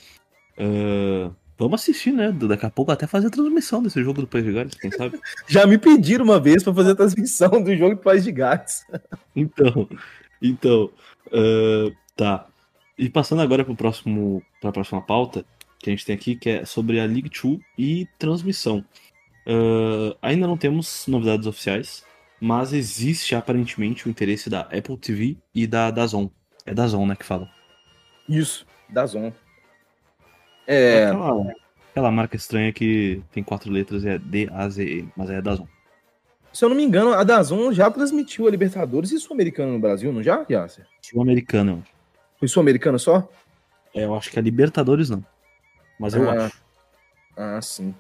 Uh, vamos assistir, né? Daqui a pouco até fazer a transmissão desse jogo do País de Gales, quem sabe? Já me pediram uma vez para fazer a transmissão do jogo do País de Gales. então, então, uh, tá. E passando agora para a próxima pauta que a gente tem aqui, que é sobre a League 2 e transmissão. Uh, ainda não temos novidades oficiais, mas existe aparentemente o interesse da Apple TV e da Dazon. É Dazon, né, que fala. Isso, Dazon. É... Aquela, aquela, marca estranha que tem quatro letras e é D-A-Z-E, mas é Dazon. Se eu não me engano, a Dazon já transmitiu a Libertadores e Sul-Americana no Brasil, não já, Yasser? Sul-Americana, Foi Sul-Americana só? É, eu acho que a Libertadores não. Mas eu ah, acho. Ah, sim.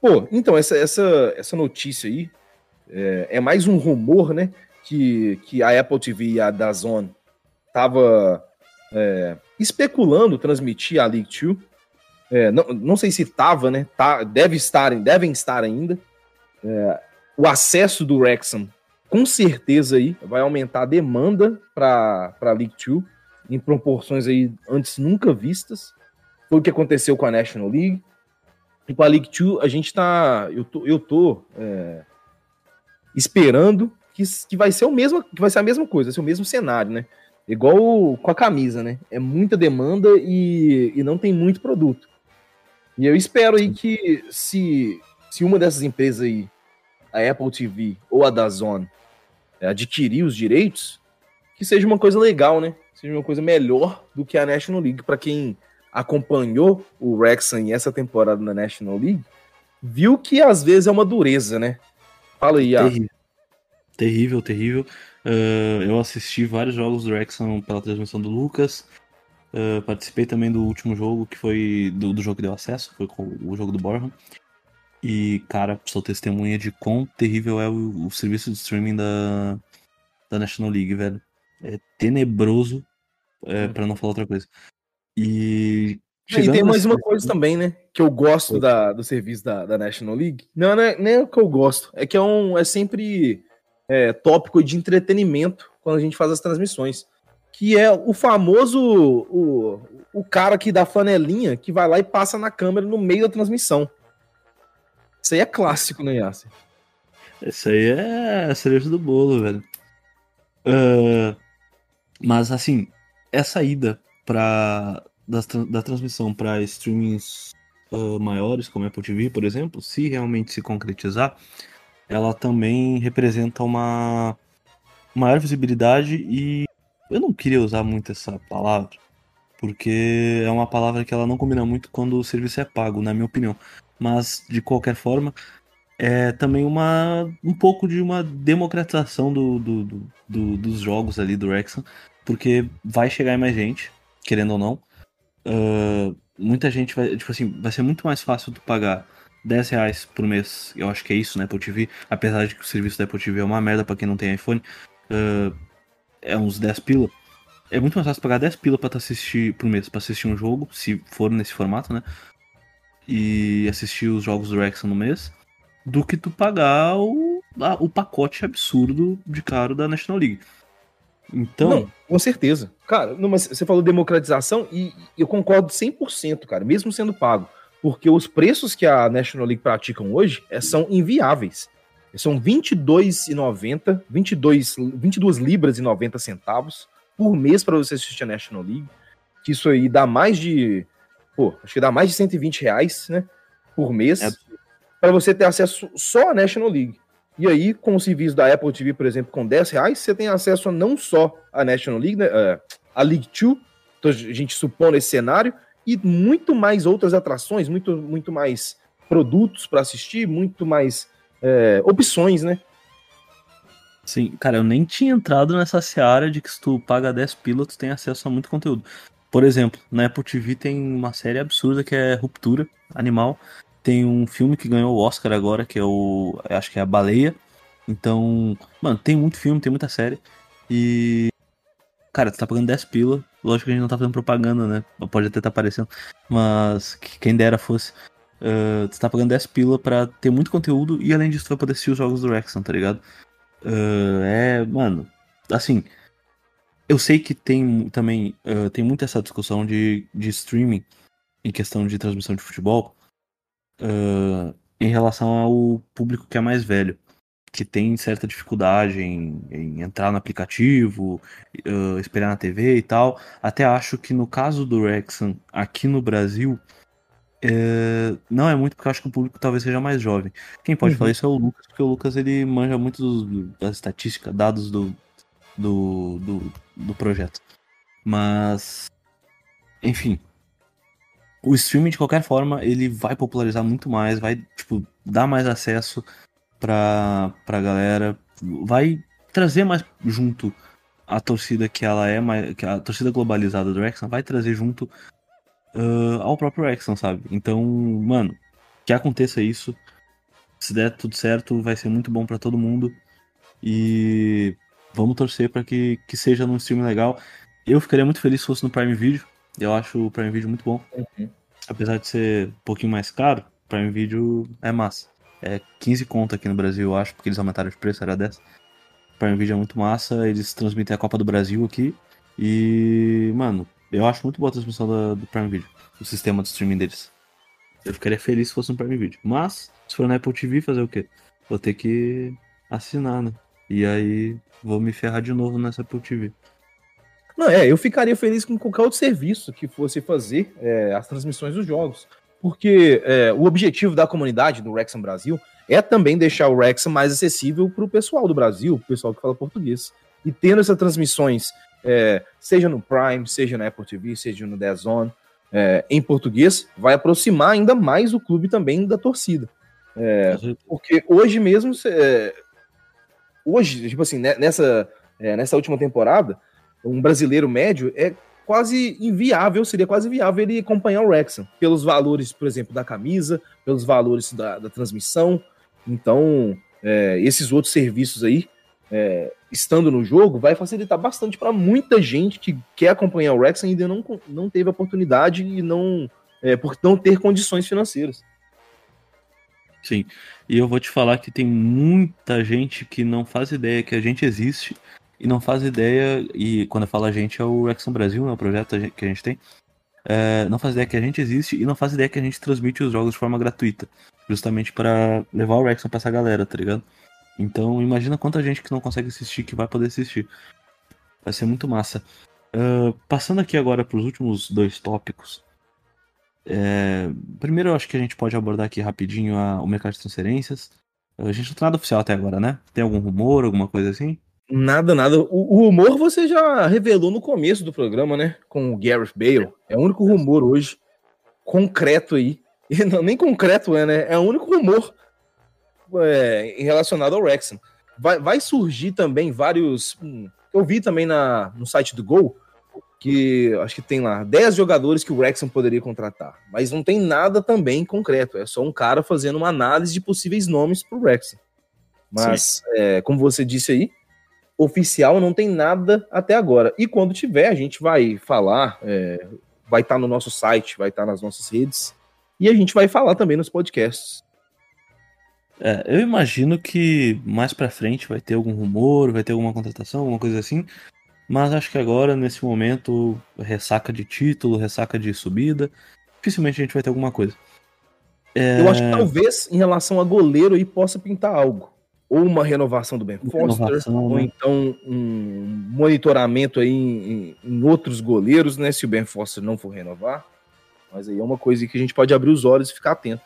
Pô, então, essa, essa, essa notícia aí é, é, mais um rumor, né? Que, que a Apple TV e a Dazon tava é, especulando transmitir a League 2. É, não, não sei se tava, né? Tá, deve estar, devem estar ainda. É, o acesso do Wrexham, com certeza aí, vai aumentar a demanda para a League 2 em proporções aí antes nunca vistas. Foi o que aconteceu com a National League. E com a League 2, a gente tá. Eu tô, eu tô é, esperando que, que vai ser o mesmo, que vai ser a mesma coisa, ser o mesmo cenário, né? Igual com a camisa, né? É muita demanda e, e não tem muito produto. E eu espero aí que se, se uma dessas empresas aí, a Apple TV ou a Dazon, é, adquirir os direitos, que seja uma coisa legal, né? Seja uma coisa melhor do que a National League. Para quem acompanhou o Wrexham essa temporada na National League, viu que às vezes é uma dureza, né? Fala aí, Terrível, terrível. terrível. Uh, eu assisti vários jogos do Wrexham pela transmissão do Lucas. Uh, participei também do último jogo, que foi do, do jogo que deu acesso, foi com o jogo do Borham. E, cara, sou testemunha de quão terrível é o, o serviço de streaming da, da National League, velho. É tenebroso, é, pra não falar outra coisa. E e tem mais uma coisa também, né? Que eu gosto da, do serviço da, da National League. Não, não é nem o que eu gosto. É que é, um, é sempre é, tópico de entretenimento quando a gente faz as transmissões. Que é o famoso. O, o cara que dá flanelinha que vai lá e passa na câmera no meio da transmissão. Isso aí é clássico, né, Yasser? Isso aí é a cereja do bolo, velho. Uh, mas assim, essa ida para da, da transmissão para streamings uh, maiores, como Apple TV, por exemplo, se realmente se concretizar, ela também representa uma maior visibilidade e eu não queria usar muito essa palavra, porque é uma palavra que ela não combina muito quando o serviço é pago, na minha opinião. Mas de qualquer forma, é também uma um pouco de uma democratização do, do, do, do dos jogos ali do Rexon, porque vai chegar mais gente, querendo ou não. Uh, muita gente vai, tipo assim, vai ser muito mais fácil tu pagar 10 reais por mês, eu acho que é isso, né, Apple TV, apesar de que o serviço da Apple TV é uma merda para quem não tem iPhone, uh, é uns 10 pila. É muito mais fácil pagar 10 pila pra assistir por mês, pra assistir um jogo, se for nesse formato, né? E assistir os jogos do Rexon no mês, do que tu pagar o, a, o pacote absurdo de caro da National League. Então. Não, com certeza. Cara, não, mas você falou democratização e eu concordo 100%, cara, mesmo sendo pago. Porque os preços que a National League praticam hoje é, são inviáveis. São R$ 22,90, 22, 22 libras e 90 centavos por mês para você assistir a National League. Que isso aí dá mais de. Pô, acho que dá mais de 120 reais, né? Por mês. É. Para você ter acesso só à National League. E aí, com o serviço da Apple TV, por exemplo, com 10 reais, você tem acesso a não só a National League, né, uh, a League 2, então a gente supõe esse cenário, e muito mais outras atrações, muito, muito mais produtos para assistir, muito mais é, opções, né? Sim, cara, eu nem tinha entrado nessa seara de que se tu paga 10 pilotos tem acesso a muito conteúdo. Por exemplo, na Apple TV tem uma série absurda que é Ruptura Animal, tem um filme que ganhou o Oscar agora, que é o. Acho que é a Baleia. Então, mano, tem muito filme, tem muita série. E. Cara, tu tá pagando 10 pila. Lógico que a gente não tá fazendo propaganda, né? Pode até estar tá aparecendo. Mas quem dera fosse. Uh, tu tá pagando 10 pila pra ter muito conteúdo e além disso tu vai poder assistir os jogos do Rexon, tá ligado? Uh, é, mano, assim. Eu sei que tem também. Uh, tem muito essa discussão de, de streaming em questão de transmissão de futebol em relação ao público que é mais velho, que tem certa dificuldade em, em entrar no aplicativo, esperar na TV e tal. Até acho que no caso do Rexon, aqui no Brasil, é, não é muito porque eu acho que o público talvez seja mais jovem. Quem pode uhum. falar isso é o Lucas, porque o Lucas ele manja muito dos, das estatísticas, dados do, do, do, do projeto. Mas, enfim, o streaming, de qualquer forma, ele vai popularizar muito mais, vai, tipo, dar mais acesso pra, pra galera, vai trazer mais junto a torcida que ela é, que a torcida globalizada do Rexon vai trazer junto uh, ao próprio Rexon, sabe? Então, mano, que aconteça isso, se der tudo certo, vai ser muito bom para todo mundo e vamos torcer para que, que seja num stream legal. Eu ficaria muito feliz se fosse no Prime Video, eu acho o Prime Video muito bom. Uhum. Apesar de ser um pouquinho mais caro, Prime Video é massa. É 15 conto aqui no Brasil, eu acho, porque eles aumentaram de preço, era 10. Prime Video é muito massa, eles transmitem a Copa do Brasil aqui. E, mano, eu acho muito boa a transmissão da, do Prime Video, o sistema de streaming deles. Eu ficaria feliz se fosse um Prime Video. Mas, se for na Apple TV, fazer o quê? Vou ter que assinar, né? E aí, vou me ferrar de novo nessa Apple TV. Não, é, eu ficaria feliz com qualquer outro serviço que fosse fazer é, as transmissões dos jogos. Porque é, o objetivo da comunidade do Wrexham Brasil é também deixar o Wrexham mais acessível para o pessoal do Brasil, o pessoal que fala português. E tendo essas transmissões, é, seja no Prime, seja na Apple TV, seja no Zone, é, em português, vai aproximar ainda mais o clube também da torcida. É, porque hoje mesmo, é, hoje, tipo assim, né, nessa, é, nessa última temporada, um brasileiro médio, é quase inviável, seria quase inviável ele acompanhar o Wrexham, pelos valores, por exemplo, da camisa, pelos valores da, da transmissão. Então, é, esses outros serviços aí, é, estando no jogo, vai facilitar bastante para muita gente que quer acompanhar o Wrexham e ainda não, não teve oportunidade e não, é, por não ter condições financeiras. Sim, e eu vou te falar que tem muita gente que não faz ideia que a gente existe e não faz ideia, e quando eu falo a gente é o Rexon Brasil, né, o projeto que a gente tem, é, não faz ideia que a gente existe e não faz ideia que a gente transmite os jogos de forma gratuita, justamente para levar o Rexon pra essa galera, tá ligado? Então imagina quanta gente que não consegue assistir que vai poder assistir. Vai ser muito massa. Uh, passando aqui agora para os últimos dois tópicos. É, primeiro eu acho que a gente pode abordar aqui rapidinho a, o mercado de transferências. A gente não tem nada oficial até agora, né? Tem algum rumor, alguma coisa assim? Nada, nada. O, o, rumor você já revelou no começo do programa, né? Com o Gareth Bale. É o único rumor hoje concreto aí. Não, nem concreto é, né? É o único rumor é, relacionado ao Wrexham. Vai, vai surgir também vários. Hum, eu vi também na, no site do Gol que acho que tem lá 10 jogadores que o Wrexham poderia contratar, mas não tem nada também concreto, é só um cara fazendo uma análise de possíveis nomes para o Wrexham. Mas, é, como você disse aí, oficial não tem nada até agora. E quando tiver, a gente vai falar, é, vai estar tá no nosso site, vai estar tá nas nossas redes, e a gente vai falar também nos podcasts. É, eu imagino que mais para frente vai ter algum rumor, vai ter alguma contratação, alguma coisa assim. Mas acho que agora, nesse momento, ressaca de título, ressaca de subida, dificilmente a gente vai ter alguma coisa. É... Eu acho que talvez em relação a goleiro aí possa pintar algo. Ou uma renovação do Ben Foster, ou né? então um monitoramento aí em, em, outros goleiros, né? Se o Ben Foster não for renovar. Mas aí é uma coisa que a gente pode abrir os olhos e ficar atento.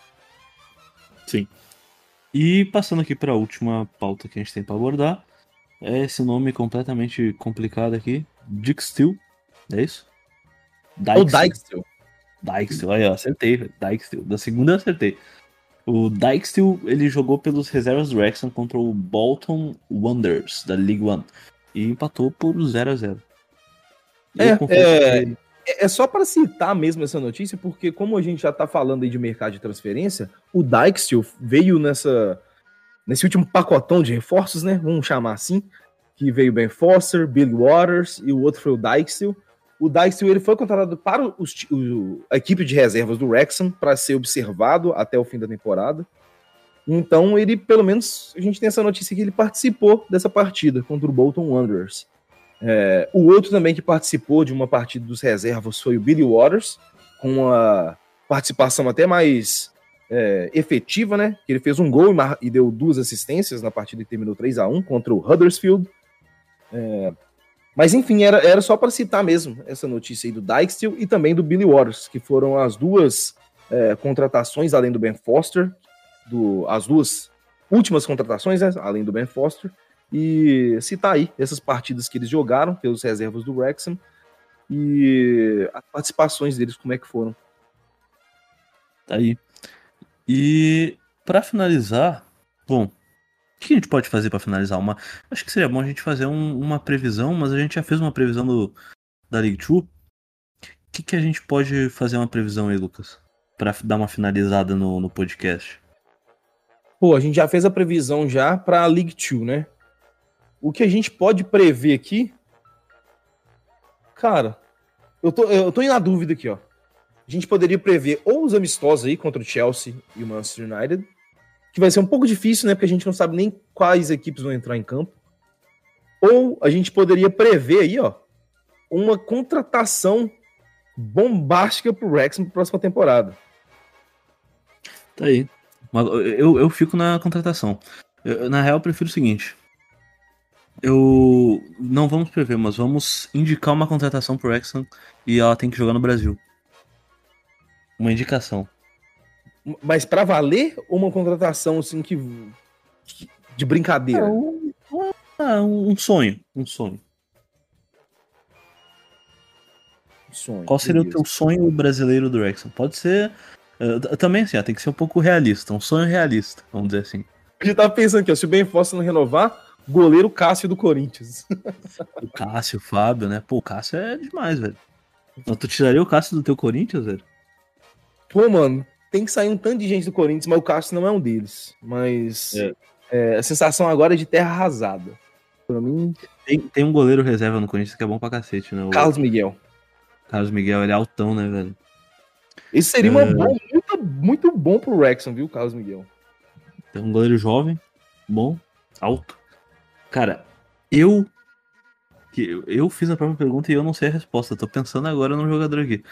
Sim. E passando aqui para a última pauta que a gente tem para abordar, é esse nome completamente complicado aqui, Dick Steel, é isso? Dyke o Dyke Steel. Dyke Steel, aí ó, acertei, Dyke Steel. Da segunda eu acertei. O Dyke Steel, ele jogou pelos reservas do Wrexham contra o Bolton Wanderers, da League One, e empatou por 0 a 0 é, é, é só para citar mesmo essa notícia, porque como a gente já tá falando aí de mercado de transferência, o Dijksteel veio nessa nesse último pacotão de reforços, né? Vamos chamar assim, que veio Ben Foster, Billy Waters e o outro foi o Dijksteel. O Dijksteel ele foi contratado para os, o, a equipe de reservas do Wrexham para ser observado até o fim da temporada. Então ele, pelo menos, a gente tem essa notícia que ele participou dessa partida contra o Bolton Wanderers. É, o outro também que participou de uma partida dos reservas foi o Billy Waters, com uma participação até mais é, efetiva, né? Ele fez um gol e, e, deu duas assistências na partida que terminou 3 a 1 contra o Huddersfield. É, mas enfim, era, era só para citar mesmo essa notícia aí do Dijksteel e também do Billy Waters, que foram as duas é, contratações, além do Ben Foster, do, as duas últimas contratações, né, além do Ben Foster, e citar aí essas partidas que eles jogaram pelos reservas do Wrexham e as participações deles, como é que foram. Tá aí. E para finalizar, bom, o que a gente pode fazer para finalizar? Uma, acho que seria bom a gente fazer um, uma previsão, mas a gente já fez uma previsão do, da League 2. O que, que a gente pode fazer uma previsão aí, Lucas? para dar uma finalizada no, no podcast. Pô, a gente já fez a previsão já para a League 2, né? O que a gente pode prever aqui. Cara, eu tô, eu tô na dúvida aqui, ó. A gente poderia prever ou os amistosos aí contra o Chelsea e o Manchester United, que vai ser um pouco difícil, né? Porque a gente não sabe nem quais equipes vão entrar em campo. Ou a gente poderia prever aí, ó, uma contratação bombástica pro Wrexham para próxima temporada. Tá aí. Eu, eu fico na contratação. Eu, na real, eu prefiro o seguinte: eu não vamos prever, mas vamos indicar uma contratação pro Wrexham e ela tem que jogar no Brasil. Uma indicação. Mas para valer uma contratação assim que, de brincadeira? um, um sonho, um sonho. sonho Qual seria o teu sonho brasileiro do Wrexham? Pode ser uh, também assim, ó, tem que ser um pouco realista, um sonho realista, vamos dizer assim. A gente tava pensando aqui, ó, se o Ben Foster não renovar, Goleiro Cássio do Corinthians. O Cássio, o Fábio, né? Pô, o Cássio é demais, velho. Não, tu tiraria o Cássio do teu Corinthians, velho? Pô, mano, tem que sair um tanto de gente do Corinthians, mas o Cássio não é um deles. Mas é. É, a sensação agora é de terra arrasada. Pra mim. Tem, tem um goleiro reserva no Corinthians que é bom pra cacete, né? O Carlos Miguel. Carlos Miguel, ele é altão, né, velho? Esse seria uma é... boa, muito, muito bom pro Rexon, viu, Carlos Miguel? Tem um goleiro jovem, bom, alto. Cara, eu. Eu fiz a própria pergunta e eu não sei a resposta. Tô pensando agora num jogador aqui.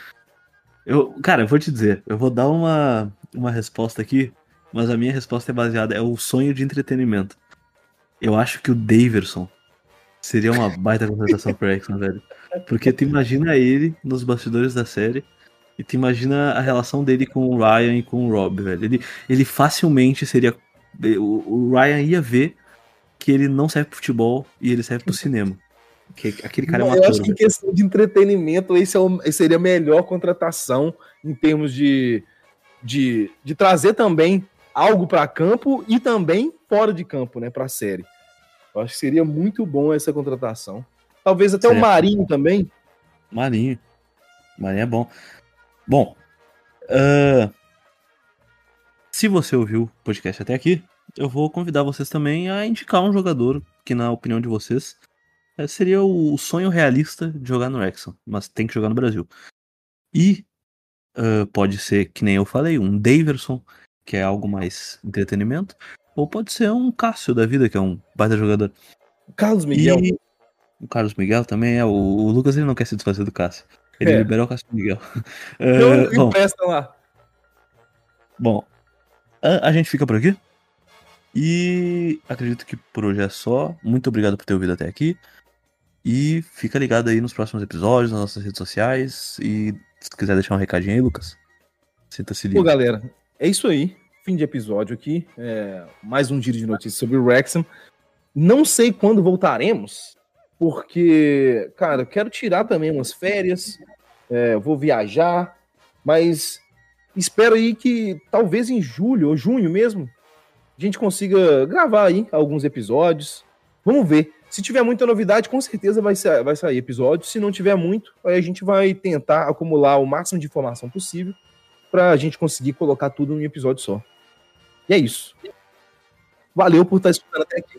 Eu, cara, eu vou te dizer, eu vou dar uma, uma resposta aqui, mas a minha resposta é baseada, é o sonho de entretenimento. Eu acho que o Daverson seria uma baita contratação pro Exxon, velho. Porque tu imagina ele nos bastidores da série e tu imagina a relação dele com o Ryan e com o Rob, velho. Ele, ele facilmente seria o Ryan ia ver que ele não serve pro futebol e ele serve pro cinema. Que aquele cara é uma Eu acho que em questão de entretenimento, esse, é o, esse seria a melhor contratação em termos de, de, de trazer também algo para campo e também fora de campo, né, para a série. Eu acho que seria muito bom essa contratação. Talvez até o Marinho também. Marinho. Marinho é bom. Bom, uh, se você ouviu o podcast até aqui, eu vou convidar vocês também a indicar um jogador que, na opinião de vocês, é, seria o sonho realista de jogar no Wrexham, mas tem que jogar no Brasil. E uh, pode ser, que nem eu falei, um Daverson, que é algo mais entretenimento, ou pode ser um Cássio da vida, que é um baita jogador. Carlos Miguel. E... O Carlos Miguel também é. O, o, Lucas ele não quer se desfazer do Cássio. Ele é. liberou o Cássio Miguel. Uh, bom, lá. Bom, a, a gente fica por aqui. E acredito que por hoje é só. Muito obrigado por ter ouvido até aqui. E fica ligado aí nos próximos episódios, nas nossas redes sociais. E se quiser deixar um recadinho aí, Lucas, sinta-se livre. Pô, galera, é isso aí. Fim de episódio aqui. É, mais um giro de notícias sobre o Wrexham. Não sei quando voltaremos, porque, cara, quero tirar também umas férias. É, vou viajar, mas espero aí que talvez em julho ou junho mesmo a gente consiga gravar aí alguns episódios. Vamos ver. Se tiver muita novidade, com certeza vai, vai sair episódio. Se não tiver muito, aí a gente vai tentar acumular o máximo de informação possível para a gente conseguir colocar tudo em um episódio só. E é isso. Valeu por estar escutando até aqui.